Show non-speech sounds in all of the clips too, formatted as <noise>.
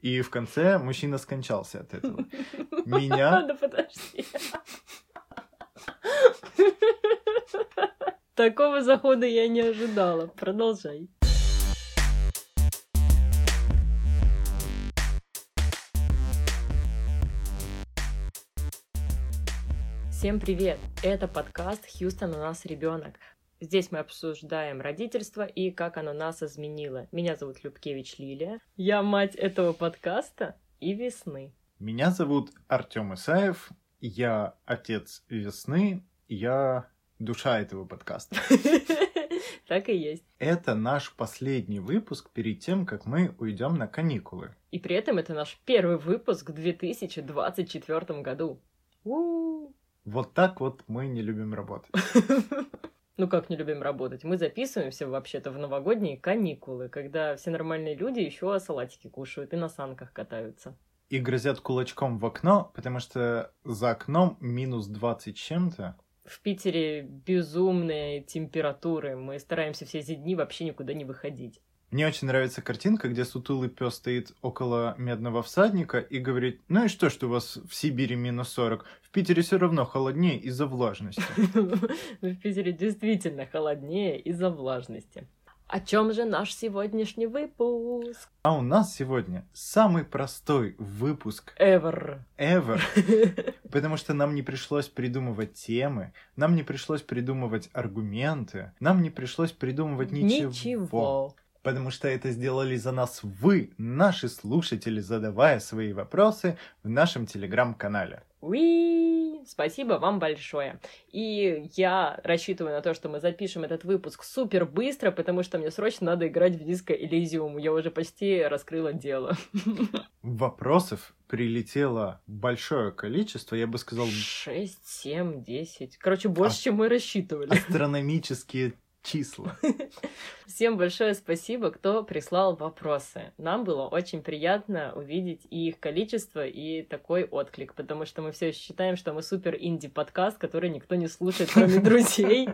И в конце мужчина скончался от этого. <laughs> Меня... Да подожди. Такого захода я не ожидала. Продолжай. Всем привет! Это подкаст «Хьюстон, у нас ребенок». Здесь мы обсуждаем родительство и как оно нас изменило. Меня зовут Любкевич Лилия. Я мать этого подкаста и весны. Меня зовут Артем Исаев. Я отец весны. Я душа этого подкаста. <laughs> Так и есть. Это наш последний выпуск перед тем, как мы уйдем на каникулы. И при этом это наш первый выпуск в 2024 году. У-у-у. Вот так вот мы не любим работать. <laughs> Ну как не любим работать? Мы записываемся вообще-то в новогодние каникулы, когда все нормальные люди еще салатики кушают и на санках катаются. И грозят кулачком в окно, потому что за окном минус 20 чем-то. В Питере безумные температуры. Мы стараемся все эти дни вообще никуда не выходить. Мне очень нравится картинка, где сутулый пес стоит около медного всадника и говорит, ну и что, что у вас в Сибири минус 40? В Питере все равно холоднее из-за влажности. <laughs> В Питере действительно холоднее из-за влажности. О чем же наш сегодняшний выпуск? А у нас сегодня самый простой выпуск Ever. ever, <laughs> потому что нам не пришлось придумывать темы, нам не пришлось придумывать аргументы, нам не пришлось придумывать ничего. Ничего. Потому что это сделали за нас вы, наши слушатели, задавая свои вопросы в нашем телеграм-канале. Уи! Спасибо вам большое. И я рассчитываю на то, что мы запишем этот выпуск супер быстро, потому что мне срочно надо играть в диско Элизиум. Я уже почти раскрыла дело. <laughs> Вопросов прилетело большое количество, я бы сказал, 6, 7, 10. Короче, больше, А- чем мы рассчитывали. астрономические числа. <laughs> Всем большое спасибо, кто прислал вопросы. Нам было очень приятно увидеть и их количество, и такой отклик, потому что мы все считаем, что мы супер инди-подкаст, который никто не слушает, кроме <laughs> друзей.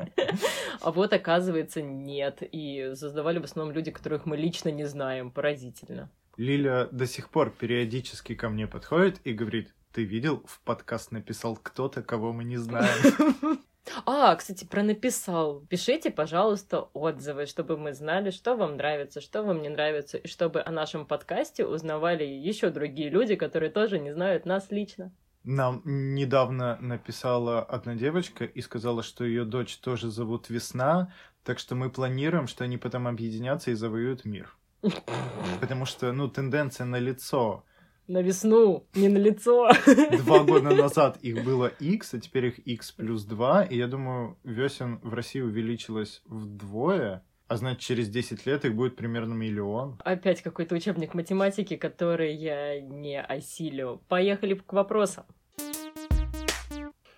А вот оказывается нет. И создавали в основном люди, которых мы лично не знаем. Поразительно. Лиля до сих пор периодически ко мне подходит и говорит, ты видел, в подкаст написал кто-то, кого мы не знаем. <laughs> А, кстати, про написал. Пишите, пожалуйста, отзывы, чтобы мы знали, что вам нравится, что вам не нравится, и чтобы о нашем подкасте узнавали еще другие люди, которые тоже не знают нас лично. Нам недавно написала одна девочка и сказала, что ее дочь тоже зовут Весна, так что мы планируем, что они потом объединятся и завоюют мир. <laughs> Потому что, ну, тенденция на лицо. На весну, не на лицо. <laughs> Два года <laughs> назад их было X, а теперь их X плюс 2, и я думаю, весен в России увеличилось вдвое, а значит, через 10 лет их будет примерно миллион. Опять какой-то учебник математики, который я не осилю. Поехали к вопросам.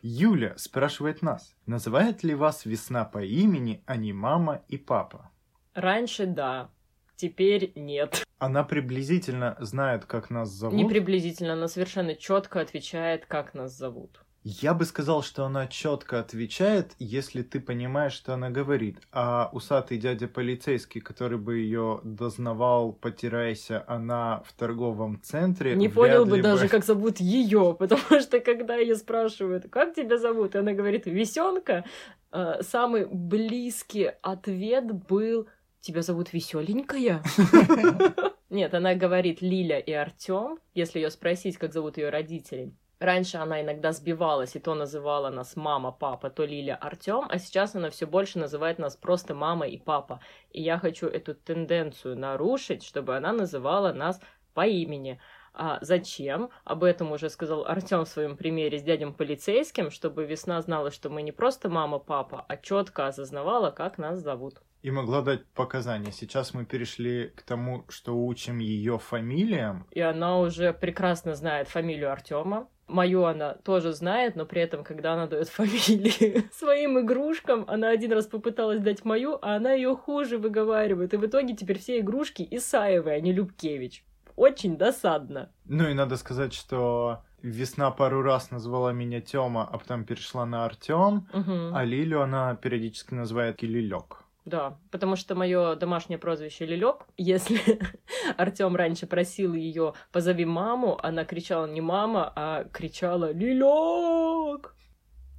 Юля спрашивает нас, называет ли вас Весна по имени, а не мама и папа? Раньше да, теперь нет. Она приблизительно знает, как нас зовут. Не приблизительно, она совершенно четко отвечает, как нас зовут. Я бы сказал, что она четко отвечает, если ты понимаешь, что она говорит. А усатый дядя полицейский, который бы ее дознавал, потирайся, она в торговом центре. Не понял бы даже, как зовут ее, потому <laughs> что когда ее спрашивают, как тебя зовут, и она говорит Весенка, э, самый близкий ответ был Тебя зовут Веселенькая? <laughs> Нет, она говорит Лиля и Артем, если ее спросить, как зовут ее родителей. Раньше она иногда сбивалась и то называла нас мама, папа, то Лиля, Артем, а сейчас она все больше называет нас просто мама и папа. И я хочу эту тенденцию нарушить, чтобы она называла нас по имени. А зачем? Об этом уже сказал Артем в своем примере с дядем полицейским, чтобы весна знала, что мы не просто мама, папа, а четко осознавала, как нас зовут. И могла дать показания. Сейчас мы перешли к тому, что учим ее фамилиям. И она уже прекрасно знает фамилию Артема. Мою она тоже знает, но при этом, когда она дает фамилии <laughs> своим игрушкам, она один раз попыталась дать мою, а она ее хуже выговаривает. И в итоге теперь все игрушки Исаевы, а не Любкевич. Очень досадно. Ну и надо сказать, что Весна пару раз назвала меня Тёма, а потом перешла на Артём, Мгм. а Лилю она периодически называет Лилек. Да, потому что мое домашнее прозвище Лилек. Если <laughs> Артем раньше просил ее позови маму, она кричала не мама, а кричала Лилек.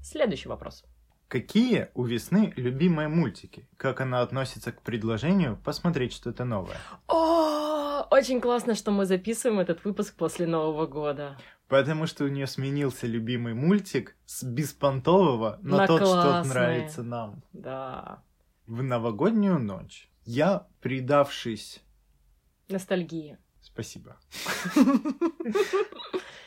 Следующий вопрос. Какие у весны любимые мультики? Как она относится к предложению посмотреть что-то новое? О, очень классно, что мы записываем этот выпуск после Нового года. Потому что у нее сменился любимый мультик с беспонтового на, На тот, что классный. нравится нам. Да. В новогоднюю ночь я, предавшись... Ностальгия. Спасибо.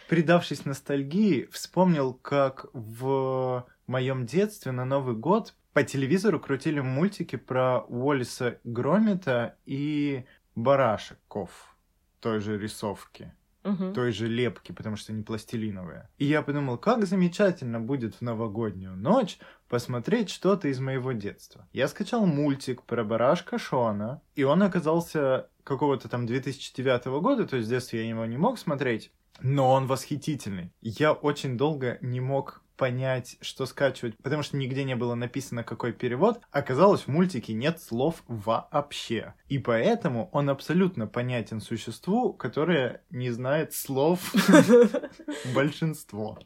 Предавшись ностальгии, вспомнил, как в моем детстве на Новый год по телевизору крутили мультики про Уоллиса Громита и барашеков той же рисовки, Мгм. той же лепки, потому что они пластилиновые. И я подумал, как замечательно будет в новогоднюю ночь посмотреть что-то из моего детства. Я скачал мультик про барашка Шона, и он оказался какого-то там 2009 года, то есть в детстве я его не мог смотреть, но он восхитительный. Я очень долго не мог понять, что скачивать, потому что нигде не было написано, какой перевод. Оказалось, в мультике нет слов вообще. И поэтому он абсолютно понятен существу, которое не знает слов <laughs> <laughs> большинство.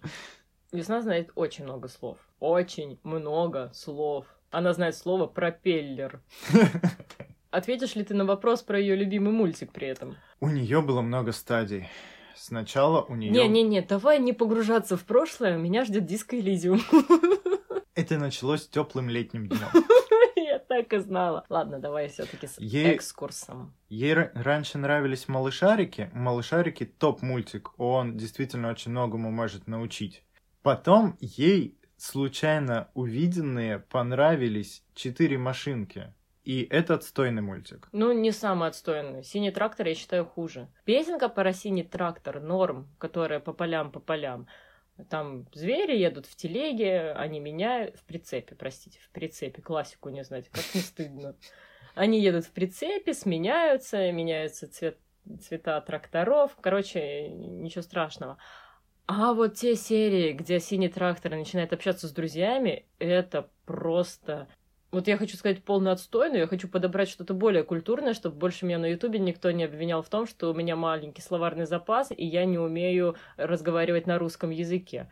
Весна знает очень много слов. Очень много слов. Она знает слово пропеллер. <laughs> Ответишь ли ты на вопрос про ее любимый мультик при этом? У нее было много стадий. Сначала у нее... Не-не-не, давай не погружаться в прошлое, меня ждет диско Элизиум. <laughs> Это началось теплым летним днем. <laughs> Я так и знала. Ладно, давай все-таки с Ей- экскурсом. Ей ра- раньше нравились малышарики. Малышарики топ-мультик. Он действительно очень многому может научить. Потом ей случайно увиденные понравились четыре машинки. И это отстойный мультик. Ну, не самый отстойный. Синий трактор я считаю хуже. Песенка про синий трактор, норм, которая по полям, по полям. Там звери едут в телеге, они меняют... В прицепе, простите, в прицепе. Классику не знать, как не стыдно. Они едут в прицепе, сменяются, меняются цвет, цвета тракторов. Короче, ничего страшного. А вот те серии, где синий трактор начинает общаться с друзьями, это просто вот я хочу сказать полный отстой, но я хочу подобрать что-то более культурное, чтобы больше меня на Ютубе никто не обвинял в том, что у меня маленький словарный запас, и я не умею разговаривать на русском языке.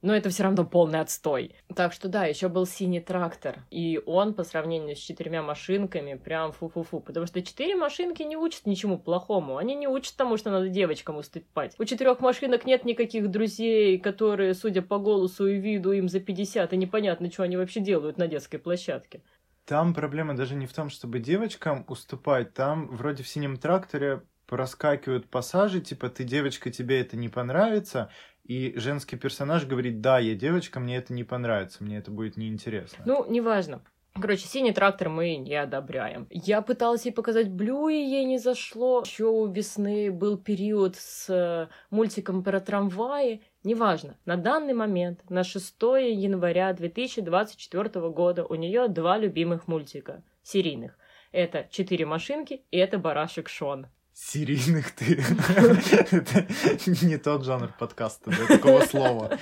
Но это все равно полный отстой. Так что да, еще был синий трактор. И он по сравнению с четырьмя машинками прям фу-фу-фу. Потому что четыре машинки не учат ничему плохому. Они не учат тому, что надо девочкам уступать. У четырех машинок нет никаких друзей, которые, судя по голосу и виду, им за 50, и непонятно, что они вообще делают на детской площадке. Там проблема даже не в том, чтобы девочкам уступать. Там вроде в синем тракторе проскакивают пассажи, типа ты девочка, тебе это не понравится, и женский персонаж говорит, да, я девочка, мне это не понравится, мне это будет неинтересно. Ну, неважно. Короче, синий трактор мы не одобряем. Я пыталась ей показать Блю, и ей не зашло. Еще у весны был период с э, мультиком про трамваи. Неважно. На данный момент, на 6 января 2024 года, у нее два любимых мультика серийных. Это «Четыре машинки» и это «Барашек Шон». Серийных ты. Это не тот жанр подкаста, такого слова.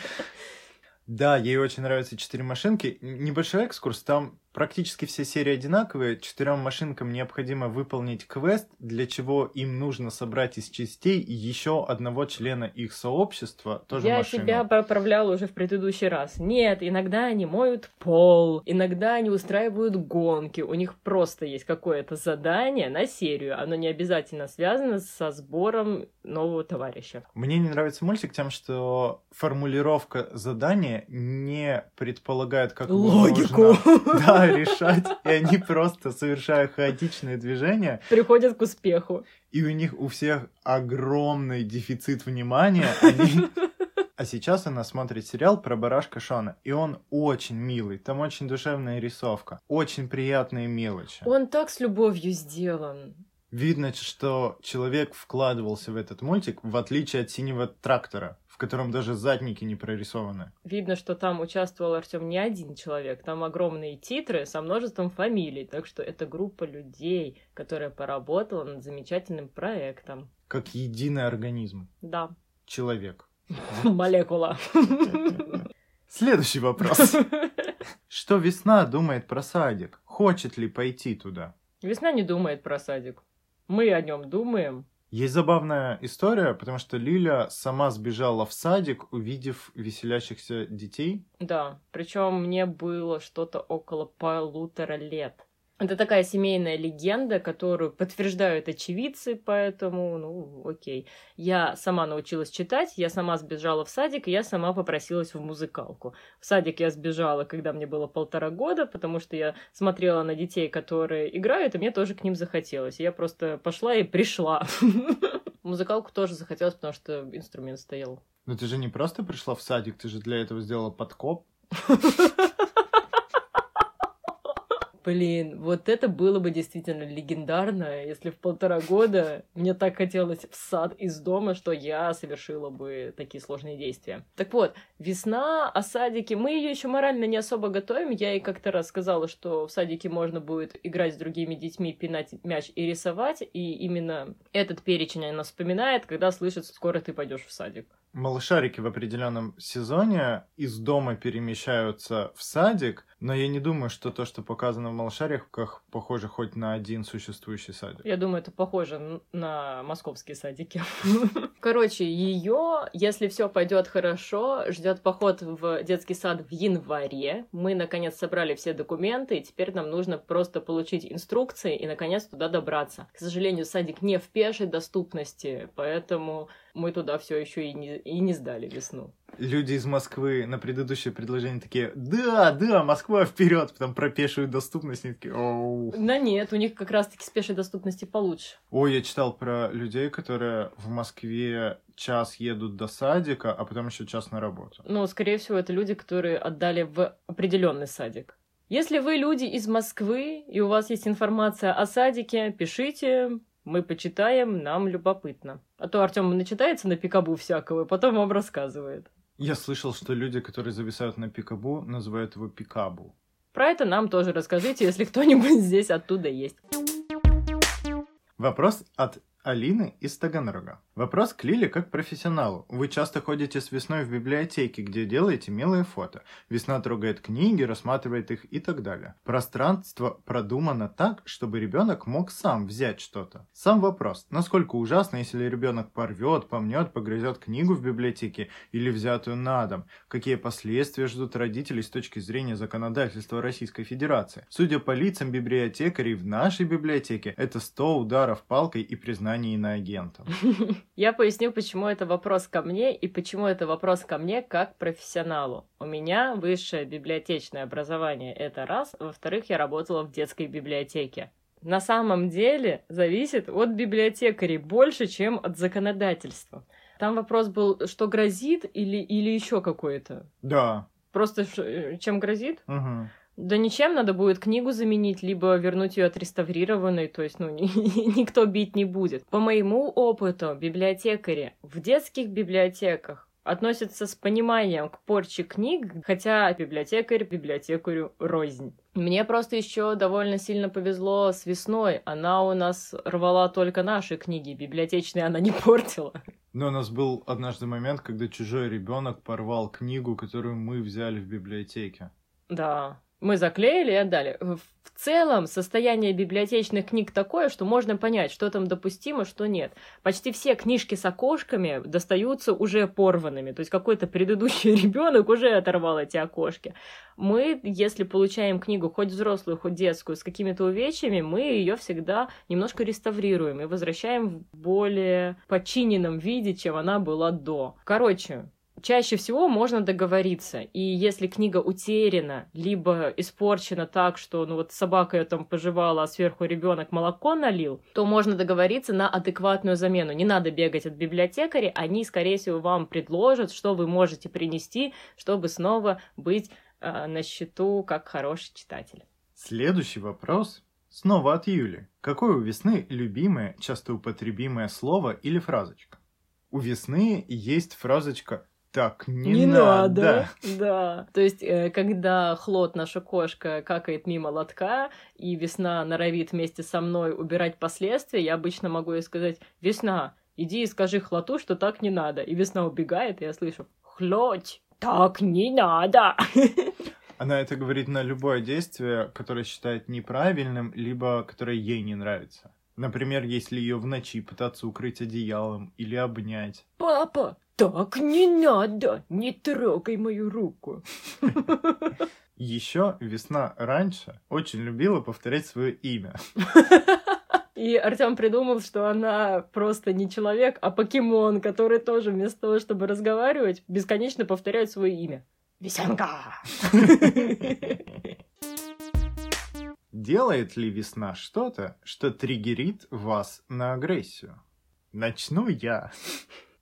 Да, ей очень нравятся четыре машинки. Небольшой экскурс, там практически все серии одинаковые. Четырем машинкам необходимо выполнить квест, для чего им нужно собрать из частей еще одного члена их сообщества, тоже Я машину. себя поправляла уже в предыдущий раз. Нет, иногда они моют пол, иногда они устраивают гонки. У них просто есть какое-то задание на серию. Оно не обязательно связано со сбором нового товарища. Мне не нравится мультик тем, что формулировка задания не предполагает, как Логику. нужно, <laughs> да, решать, и они просто совершая хаотичные движения, Приходят к успеху. и у них у всех огромный дефицит внимания. Они... А сейчас она смотрит сериал про барашка Шона, и он очень милый, там очень душевная рисовка, очень приятные мелочи. Он так с любовью сделан. Видно, что человек вкладывался в этот мультик, в отличие от синего трактора, в котором даже задники не прорисованы. Видно, что там участвовал Артем не один человек. Там огромные титры со множеством фамилий. Так что это группа людей, которая поработала над замечательным проектом. Как единый организм. Да, Человек. <laughs> молекула. Следующий вопрос. <laughs> Что весна думает про садик? хочет ли пойти туда. Весна не думает про садик. Мы о нем думаем. Есть забавная история, потому что Лиля сама сбежала в садик, увидев веселящихся детей. Да, причем мне было что-то около полутора лет. Это такая семейная легенда, которую подтверждают очевидцы, поэтому, ну, окей. Я сама научилась читать, я сама сбежала в садик, и я сама попросилась в музыкалку. В садик я сбежала, когда мне было полтора года, потому что я смотрела на детей, которые играют, и мне тоже к ним захотелось. Я просто пошла и пришла. <laughs> Музыкалку тоже захотелось, потому что инструмент стоял. Но ты же не просто пришла в садик, ты же для этого сделала подкоп. <laughs> Блин, вот это было бы действительно легендарно, если в полтора года мне так хотелось в сад из дома, что я совершила бы такие сложные действия. Так вот, весна, о садике, мы ее еще морально не особо готовим. Я ей как-то раз сказала, что в садике можно будет играть с другими детьми, пинать мяч и рисовать, и именно этот перечень она вспоминает, когда слышит, скоро ты пойдешь в садик малышарики в определенном сезоне из дома перемещаются в садик, но я не думаю, что то, что показано в малышариках, похоже хоть на один существующий садик. Я думаю, это похоже на московские садики. <laughs> Короче, ее, если все пойдет хорошо, ждет поход в детский сад в январе. Мы наконец собрали все документы, и теперь нам нужно просто получить инструкции и наконец туда добраться. К сожалению, садик не в пешей доступности, поэтому мы туда все еще и не, и не сдали весну. Люди из Москвы на предыдущее предложение такие, да, да, Москва вперед, потом про пешую доступность, они такие, оу. Да нет, у них как раз-таки с пешей доступности получше. Ой, я читал про людей, которые в Москве час едут до садика, а потом еще час на работу. Ну, скорее всего, это люди, которые отдали в определенный садик. Если вы люди из Москвы, и у вас есть информация о садике, пишите, мы почитаем, нам любопытно. А то Артем начитается на пикабу всякого, и потом вам рассказывает. Я слышал, что люди, которые зависают на пикабу, называют его пикабу. Про это нам тоже расскажите, если кто-нибудь <laughs> здесь оттуда есть. Вопрос от Алины из Таганрога. Вопрос к Лиле как профессионалу. Вы часто ходите с весной в библиотеки, где делаете милые фото. Весна трогает книги, рассматривает их и так далее. Пространство продумано так, чтобы ребенок мог сам взять что-то. Сам вопрос, насколько ужасно, если ребенок порвет, помнет, погрызет книгу в библиотеке или взятую на дом. Какие последствия ждут родителей с точки зрения законодательства Российской Федерации. Судя по лицам библиотекарей в нашей библиотеке, это 100 ударов палкой и признание на иноагента. <laughs> Я поясню, почему это вопрос ко мне и почему это вопрос ко мне как профессионалу. У меня высшее библиотечное образование, это раз. Во-вторых, я работала в детской библиотеке. На самом деле зависит от библиотекарей больше, чем от законодательства. Там вопрос был, что грозит или, или еще какое-то? Да. Просто э, чем грозит? Угу. Да ничем надо будет книгу заменить, либо вернуть ее отреставрированной, то есть, ну, <laughs> никто бить не будет. По моему опыту, библиотекари в детских библиотеках относятся с пониманием к порче книг, хотя библиотекарь библиотекарю рознь. Мне просто еще довольно сильно повезло с весной. Она у нас рвала только наши книги, библиотечные она не <laughs> портила. Но у нас был однажды момент, когда чужой ребенок порвал книгу, которую мы взяли в библиотеке. Да, мы заклеили и отдали. В целом, состояние библиотечных книг такое, что можно понять, что там допустимо, что нет. Почти все книжки с окошками достаются уже порванными. То есть какой-то предыдущий <laughs> ребенок уже оторвал эти окошки. Мы, если получаем книгу, хоть взрослую, хоть детскую, с какими-то увечьями, мы ее всегда немножко реставрируем и возвращаем в более подчиненном виде, чем она была до. Короче, чаще всего можно договориться. И если книга утеряна, либо испорчена так, что ну вот собака ее там пожевала, а сверху ребенок молоко налил, то можно договориться на адекватную замену. Не надо бегать от библиотекаря, они, скорее всего, вам предложат, что вы можете принести, чтобы снова быть э, на счету как хороший читатель. Следующий вопрос снова от Юли. Какое у весны любимое, часто употребимое слово или фразочка? У весны есть фразочка так не, не надо. надо. Да. То есть, э, когда Хлод, наша кошка, какает мимо лотка, и весна норовит вместе со мной убирать последствия, я обычно могу ей сказать, весна, иди и скажи Хлоту, что так не надо. И весна убегает, и я слышу, Хлодь, так не надо. <laughs> Она это говорит на любое действие, которое считает неправильным, либо которое ей не нравится. Например, если ее в ночи пытаться укрыть одеялом или обнять. Папа, так не надо, не трогай мою руку. Еще весна раньше очень любила повторять свое имя. И Артем придумал, что она просто не человек, а покемон, который тоже вместо того, чтобы разговаривать, бесконечно повторяет свое имя. Весенка! Делает ли весна что-то, что триггерит вас на агрессию? Начну я.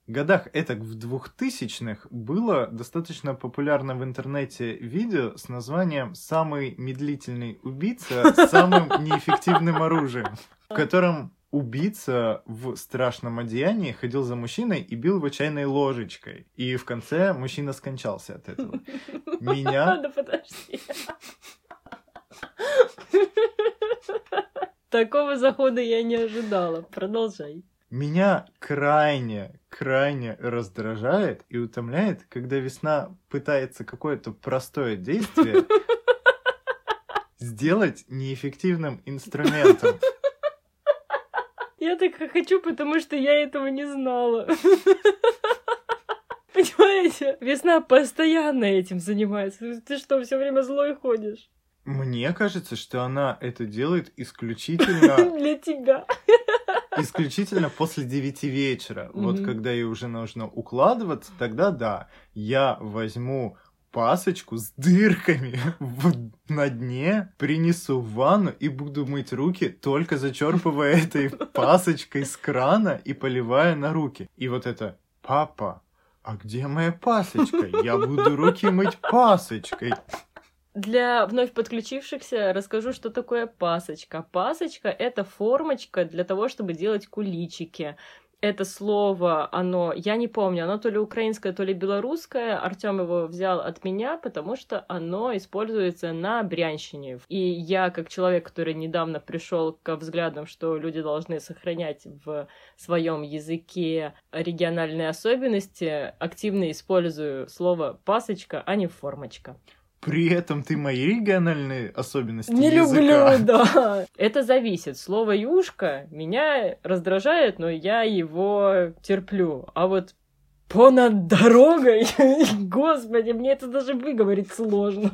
Годах этак в двухтысячных было достаточно популярно в интернете видео с названием «Самый медлительный убийца с самым <laughs> неэффективным оружием», в котором убийца в страшном одеянии ходил за мужчиной и бил его чайной ложечкой. И в конце мужчина скончался от этого. Меня... <laughs> Да подожди. <laughs> Такого захода я не ожидала. Продолжай. Меня крайне, крайне раздражает и утомляет, когда весна пытается какое-то простое действие <laughs> сделать неэффективным инструментом. Я так хочу, потому что я этого не знала. <laughs> Понимаете? Весна постоянно этим занимается. Ты что, все время злой ходишь? Мне кажется, что она это делает исключительно... <laughs> Для тебя. Исключительно после девяти вечера. Вот когда ей уже нужно укладываться, тогда да, я возьму пасочку с дырками <laughs> на дне, принесу в ванну и буду мыть руки, только зачерпывая <laughs> этой пасочкой с крана и поливая на руки. И вот это «Папа, а где моя пасочка? Я буду руки мыть пасочкой». Для вновь подключившихся расскажу, что такое пасочка. Пасочка — это формочка для того, чтобы делать куличики. Это слово, оно, я не помню, оно то ли украинское, то ли белорусское. Артем его взял от меня, потому что оно используется на брянщине. И я, как человек, который недавно пришел к взглядам, что люди должны сохранять в своем языке региональные особенности, активно использую слово пасочка, а не формочка. При этом ты мои региональные особенности Не языка. люблю, <laughs> да. Это зависит. Слово «юшка» меня раздражает, но я его терплю. А вот понад дорогой, <laughs> господи, мне это даже выговорить сложно.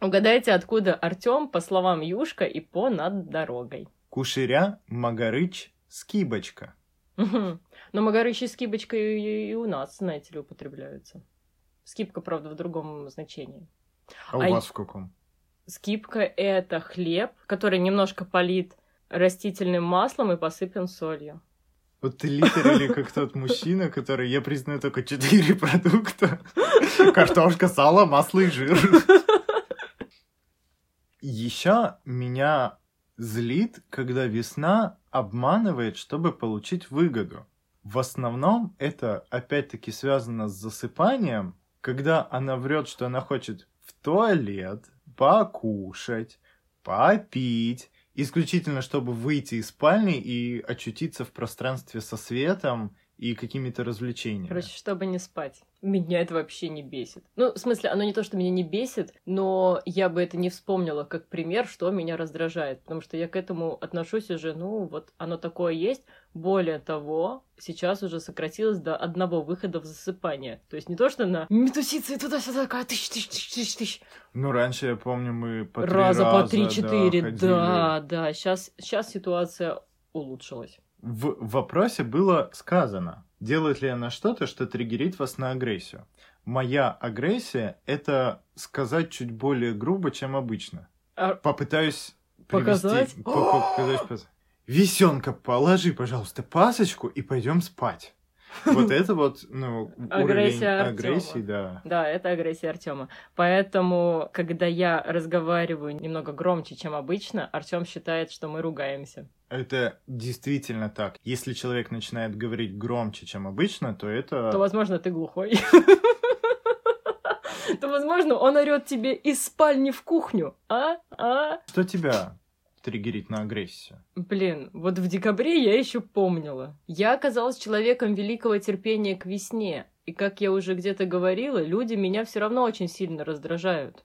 Угадайте, откуда Артем, по словам Юшка, и понад дорогой. Кушеря, Магарыч, Скибочка. Но Магарыч и Скибочка и, и у нас, знаете ли, употребляются. Скипка, правда, в другом значении. А у А вас в каком? Скипка — это хлеб, который немножко полит растительным маслом и посыпан солью. Вот ты литерали как тот мужчина, который, я признаю, только четыре продукта. Картошка, сало, масло и жир. Еще меня злит, когда весна обманывает, чтобы получить выгоду. В основном это опять-таки связано с засыпанием, когда она врет, что она хочет в туалет, покушать, попить, исключительно чтобы выйти из спальни и очутиться в пространстве со светом и какими-то развлечениями. Короче, чтобы не спать. Меня это вообще не бесит. Ну, в смысле, оно не то, что меня не бесит, но я бы это не вспомнила как пример, что меня раздражает. Потому что я к этому отношусь уже, ну, вот оно такое есть. Более того, сейчас уже сократилось до одного выхода в засыпание. То есть не то, что на метусица и туда-сюда такая тысяч, тысяч, тысяч, тысяч. Ну, раньше, я помню, мы по три раза, раза по три-четыре. да. Да, да. Сейчас, сейчас ситуация улучшилась. В вопросе было сказано, делает ли она что-то, что триггерит вас на агрессию. Моя агрессия — это сказать чуть более грубо, чем обычно. А- Попытаюсь Показать? привести... по- по- показать Весенка, положи, пожалуйста, пасочку и пойдем спать. Вот это вот, ну, Агрессия уровень агрессии, да. Да, это агрессия Артема. Поэтому, когда я разговариваю немного громче, чем обычно, Артем считает, что мы ругаемся. Это действительно так. Если человек начинает говорить громче, чем обычно, то это... То, возможно, ты глухой. <laughs> То, возможно, он орет тебе из спальни в кухню. А? А? Что тебя триггерит на агрессию? Блин, вот в декабре я еще помнила. Я оказалась человеком великого терпения к весне. И как я уже где-то говорила, люди меня все равно очень сильно раздражают.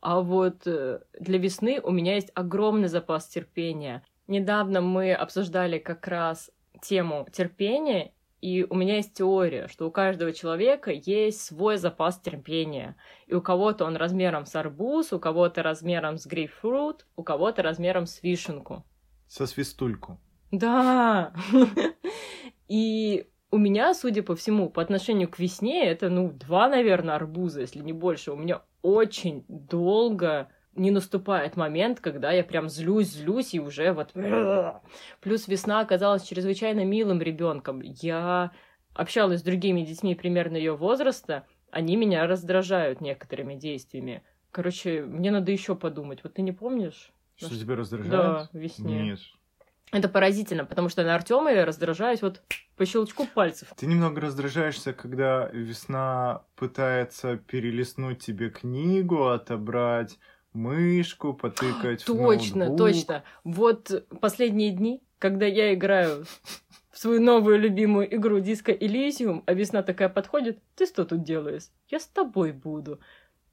А вот э, для весны у меня есть огромный запас терпения. Недавно мы обсуждали как раз тему терпения, и у меня есть теория, что у каждого человека есть свой запас терпения. И у кого-то он размером с арбуз, у кого-то размером с грейпфрут, у кого-то размером с вишенку. Со свистульку. Да. <laughs> И у меня, судя по всему, по отношению к весне, это, ну, два, наверное, арбуза, если не больше. У меня очень долго не наступает момент, когда я прям злюсь, злюсь и уже вот... <clears throat> Плюс весна оказалась чрезвычайно милым ребенком. Я общалась с другими детьми примерно ее возраста, они меня раздражают некоторыми действиями. Короче, мне надо еще подумать. Вот ты не помнишь? Что тебя раздражает? Да, весне. Нет. Это поразительно, потому что на Артема я раздражаюсь вот по щелчку пальцев. Ты немного раздражаешься, когда весна пытается перелистнуть тебе книгу, отобрать мышку, потыкать Точно, в ноутбук. точно. Вот последние дни, когда я играю в свою новую любимую игру Disco Elysium, а весна такая подходит, ты что тут делаешь? Я с тобой буду.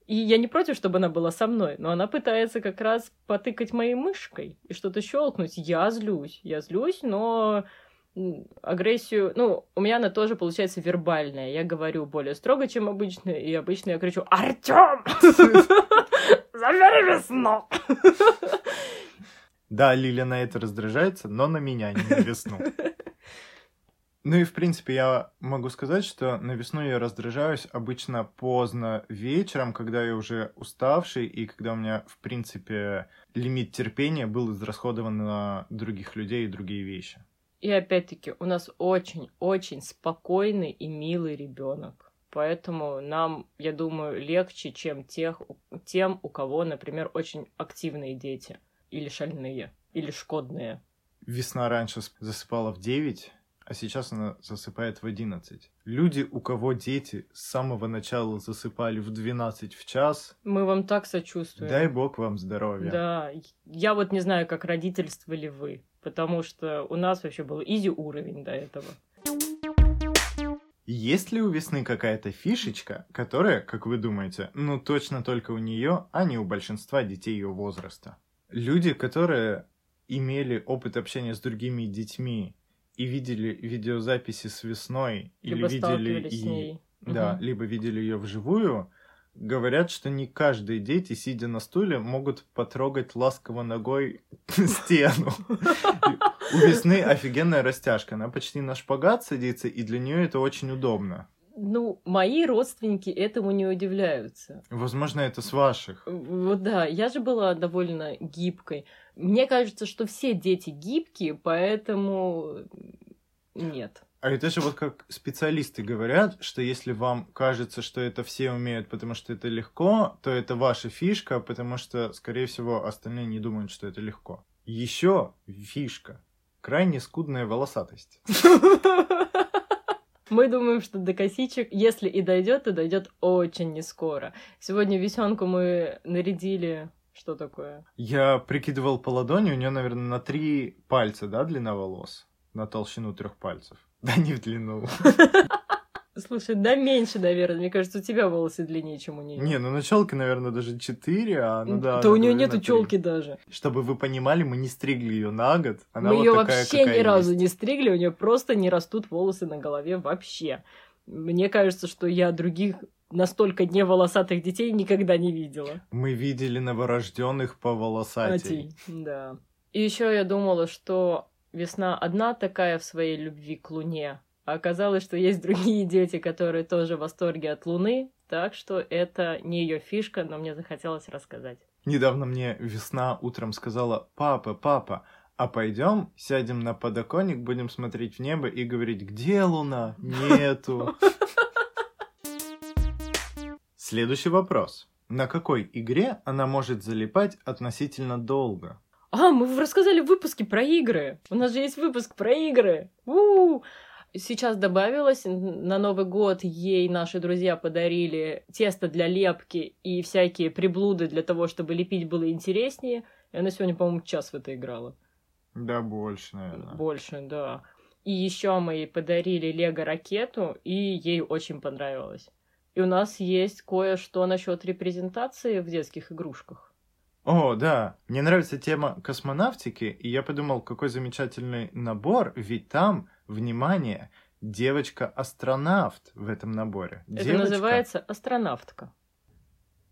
И я не против, чтобы она была со мной, но она пытается как раз потыкать моей мышкой и что-то щелкнуть. Я злюсь, я злюсь, но агрессию... Ну, у меня она тоже получается вербальная. Я говорю более строго, чем обычно, и обычно я кричу «Артём! <laughs> Забери весну!» Да, Лиля на это раздражается, но на меня, не на весну. Ну и, в принципе, я могу сказать, что на весну я раздражаюсь обычно поздно вечером, когда я уже уставший, и когда у меня, в принципе, лимит терпения был израсходован на других людей и другие вещи. И опять-таки, у нас очень-очень спокойный и милый ребенок. Поэтому нам, я думаю, легче, чем тех, тем, у кого, например, очень активные дети. Или шальные, или шкодные. Весна раньше засыпала в 9, а сейчас она засыпает в 11. Люди, у кого дети с самого начала засыпали в 12 в час, Мы вам так сочувствуем. дай бог вам здоровья. Да, я вот не знаю, как родительствовали вы, потому что у нас вообще был изи уровень до этого. Есть ли у весны какая-то фишечка, которая, как вы думаете, ну точно только у нее, а не у большинства детей ее возраста? Люди, которые имели опыт общения с другими детьми и видели видеозаписи с весной, или Либо видели сталкивались с и- да, Мгм. либо видели ее вживую, говорят, что не каждые дети, сидя на стуле, могут потрогать ласково ногой <laughs> стену. У весны офигенная растяжка. Она почти на шпагат садится, и для нее это очень удобно. Ну, мои родственники этому не удивляются. Возможно, это с ваших. Вот да, я же была довольно гибкой. Мне кажется, что все дети гибкие, поэтому нет. А это же вот как специалисты говорят, что если вам кажется, что это все умеют, потому что это легко, то это ваша фишка, потому что, скорее всего, остальные не думают, что это легко. Еще фишка. Крайне скудная волосатость. <laughs> Мы думаем, что до косичек, если и дойдет, то дойдет очень не скоро. Сегодня весенку мы нарядили. Что такое? Я прикидывал по ладони, у нее, наверное, на три пальца, да, длина волос? На толщину трех пальцев. <laughs> Да не в длину. Слушай, да меньше, наверное. Мне кажется, у тебя волосы длиннее, чем у нее. Не, ну на челке, наверное, даже четыре, а ну да. то у нее нету челки даже. Чтобы вы понимали, мы не стригли ее на год. Она Мы вот ее такая, вообще ни разу есть. не стригли, у нее просто не растут волосы на голове вообще. Мне кажется, что я других настолько не волосатых детей никогда не видела. Мы видели новорожденных по волосатей. Атей, Да. И еще я думала, что весна одна такая в своей любви к Луне. А оказалось, что есть другие дети, которые тоже в восторге от Луны. Так что это не ее фишка, но мне захотелось рассказать. Недавно мне весна утром сказала, папа, папа, а пойдем сядем на подоконник, будем смотреть в небо и говорить, где луна? Нету. Следующий вопрос. На какой игре она может залипать относительно долго? А, мы рассказали в выпуске про игры. У нас же есть выпуск про игры. у Сейчас добавилось, на Новый год ей наши друзья подарили тесто для лепки и всякие приблуды для того, чтобы лепить было интереснее. И она сегодня, по-моему, час в это играла. Да, больше, наверное. Больше, да. И еще мы ей подарили Лего ракету, и ей очень понравилось. И у нас есть кое-что насчет репрезентации в детских игрушках. О, да, мне нравится тема космонавтики, и я подумал, какой замечательный набор, ведь там, внимание, девочка-астронавт в этом наборе. Это Девочка- называется астронавтка.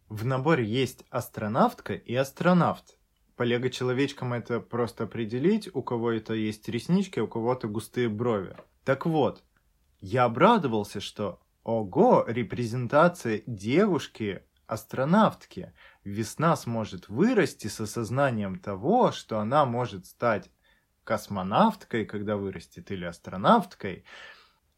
В наборе есть астронавтка и астронавт. По лего-человечкам это просто определить, у кого это есть реснички, а у кого-то густые брови. Так вот, я обрадовался, что ого, репрезентация девушки-астронавтки. Весна сможет вырасти с осознанием того, что она может стать космонавткой, когда вырастет, или астронавткой.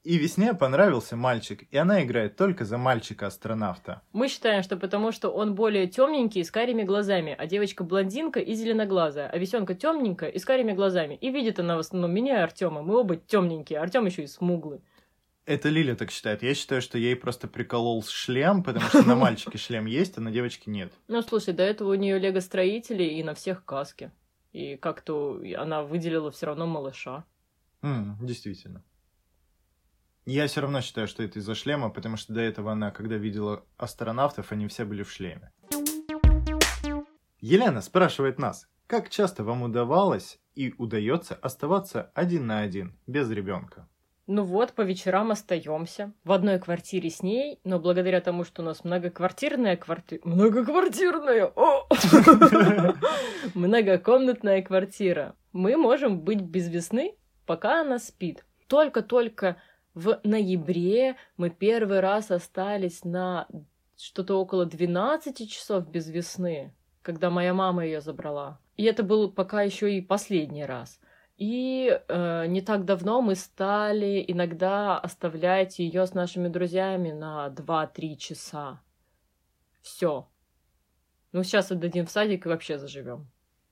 И весне понравился мальчик, и она играет только за мальчика-астронавта. Мы считаем, что потому что он более темненький с карими глазами, а девочка блондинка и зеленоглазая, а весенка темненькая и с карими глазами. И видит она в основном меня и Артема. Мы оба темненькие, Артем еще и смуглый. Это Лиля так считает. Я считаю, что ей просто приколол шлем, потому что на мальчике шлем есть, а на девочке нет. Ну, слушай, до этого у нее лего строители и на всех каски. И как-то она выделила все равно малыша. М, действительно. Я все равно считаю, что это из-за шлема, потому что до этого она, когда видела астронавтов, они все были в шлеме. Елена спрашивает нас, как часто вам удавалось и удается оставаться один на один, без ребенка? Ну вот, по вечерам остаемся в одной квартире с ней, но благодаря тому, что у нас многоквартирная квартира... Многоквартирная! <laughs> Многокомнатная квартира. Мы можем быть без весны, пока она спит. Только-только в ноябре мы первый раз остались на что-то около 12 часов без весны, когда моя мама ее забрала. И это был пока еще и последний раз. И э, не так давно мы стали иногда оставлять ее с нашими друзьями на 2-3 часа. Все. Ну, сейчас отдадим в садик и вообще заживем.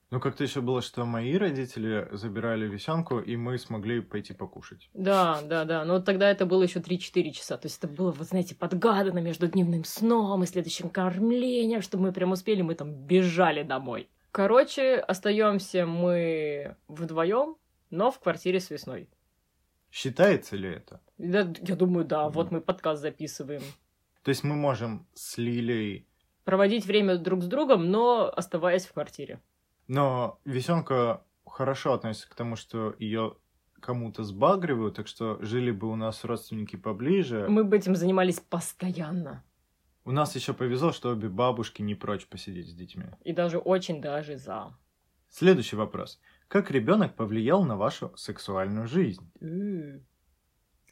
Ну, как-то еще было, что мои родители забирали весенку, и мы смогли пойти покушать. Да, да, да. Но тогда это было еще 3-4 часа. То есть это было, вы знаете, подгадано между дневным сном и следующим кормлением, чтобы мы прям успели, мы там бежали домой. Короче, остаемся мы вдвоем, но в квартире с весной. Считается ли это? Да, я думаю, да. Мгм. Вот мы подкаст записываем. То есть мы можем с Лилей Проводить время друг с другом, но оставаясь в квартире. Но весенка хорошо относится к тому, что ее кому-то сбагривают, так что жили бы у нас родственники поближе. Мы бы этим занимались постоянно. У нас еще повезло, что обе бабушки не прочь посидеть с детьми. И даже очень даже за. Следующий вопрос. Как ребенок повлиял на вашу сексуальную жизнь?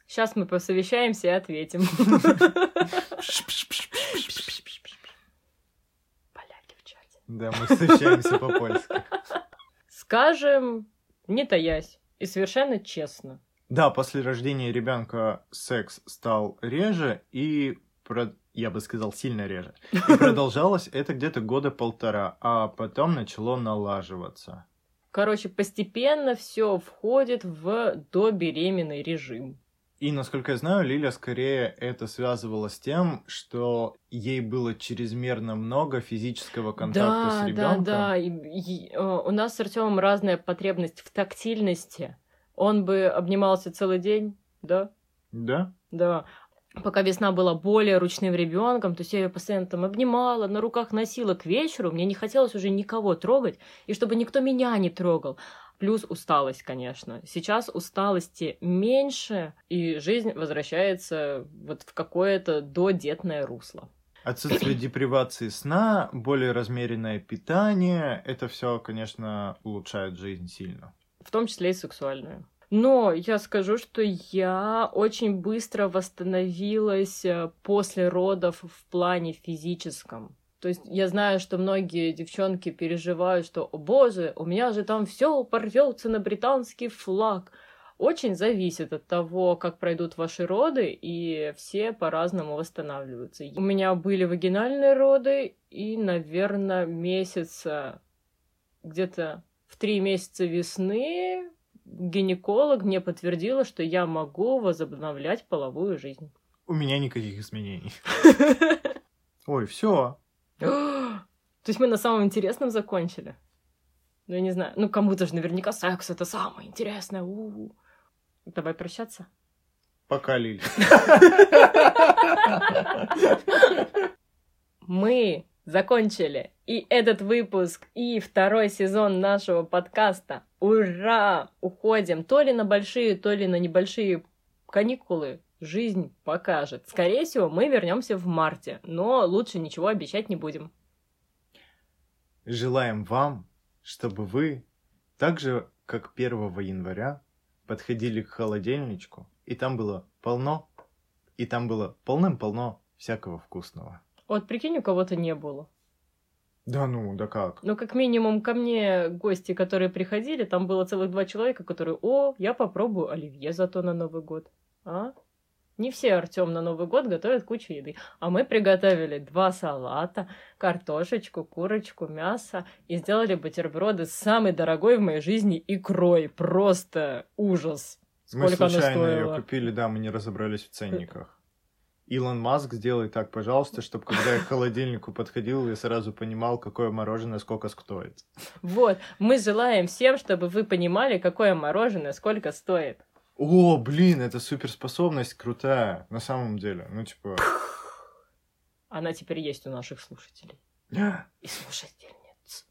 Сейчас мы посовещаемся и ответим. Поляки в чате. Да, мы встречаемся по-польски. Скажем, не таясь, и совершенно честно. Да, после рождения ребенка секс стал реже и, я бы сказал, сильно реже. И продолжалось это где-то года полтора, а потом начало налаживаться. Короче, постепенно все входит в добеременный режим. И, насколько я знаю, Лиля скорее это связывала с тем, что ей было чрезмерно много физического контакта с да, ребенком. да, да. И, и, э, у нас с Артемом разная потребность в тактильности. Он бы обнимался целый день, да? Да? Да. Пока весна была более ручным ребенком, то есть я ее постоянно там обнимала, на руках носила к вечеру, мне не хотелось уже никого трогать, и чтобы никто меня не трогал. Плюс усталость, конечно. Сейчас усталости меньше, и жизнь возвращается вот в какое-то додетное русло. Отсутствие депривации сна, более размеренное питание, это все, конечно, улучшает жизнь сильно. в том числе и сексуальную. Но я скажу, что я очень быстро восстановилась э, после родов в плане физическом. То есть я знаю, что многие девчонки переживают, что, о боже, у меня же там все порвется на британский флаг. Очень зависит от того, как пройдут ваши роды, и все по-разному восстанавливаются. У меня были вагинальные роды, и, наверное, месяца где-то в три месяца весны гинеколог мне подтвердила, что я могу возобновлять половую жизнь. У меня никаких изменений. <laughs> Ой, все. То есть мы на самом интересном закончили? Ну, я не знаю. Ну, кому-то же наверняка секс это самое интересное. У-у-у. Давай прощаться. Пока, Лиль. <laughs> Мы закончили и этот выпуск, и второй сезон нашего подкаста. Ура! Уходим то ли на большие, то ли на небольшие каникулы. Жизнь покажет. Скорее всего, мы вернемся в марте, но лучше ничего обещать не будем. Желаем вам, чтобы вы, так же, как 1 января, подходили к холодильничку, и там было полно, и там было полным-полно всякого вкусного. Вот прикинь, у кого-то не было. Да ну, да как? Ну, как минимум, ко мне гости, которые приходили, там было целых два человека, которые, о, я попробую оливье зато на Новый год. А? Не все, Артем, на Новый год готовят кучу еды. А мы приготовили два салата, картошечку, курочку, мясо и сделали бутерброды с самой дорогой в моей жизни икрой. Просто ужас. Мы Сколько случайно она ее купили, да, мы не разобрались в ценниках. Илон Маск, сделай так, пожалуйста, чтобы когда я к холодильнику подходил, я сразу понимал, какое мороженое сколько стоит. Вот, мы желаем всем, чтобы вы понимали, какое мороженое сколько стоит. О, блин, это суперспособность крутая, на самом деле. Ну, типа... <gasps> Она теперь есть у наших слушателей. <gasps> И слушательниц.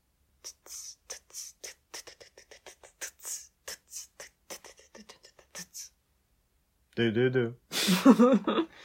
Да-да-да. <laughs>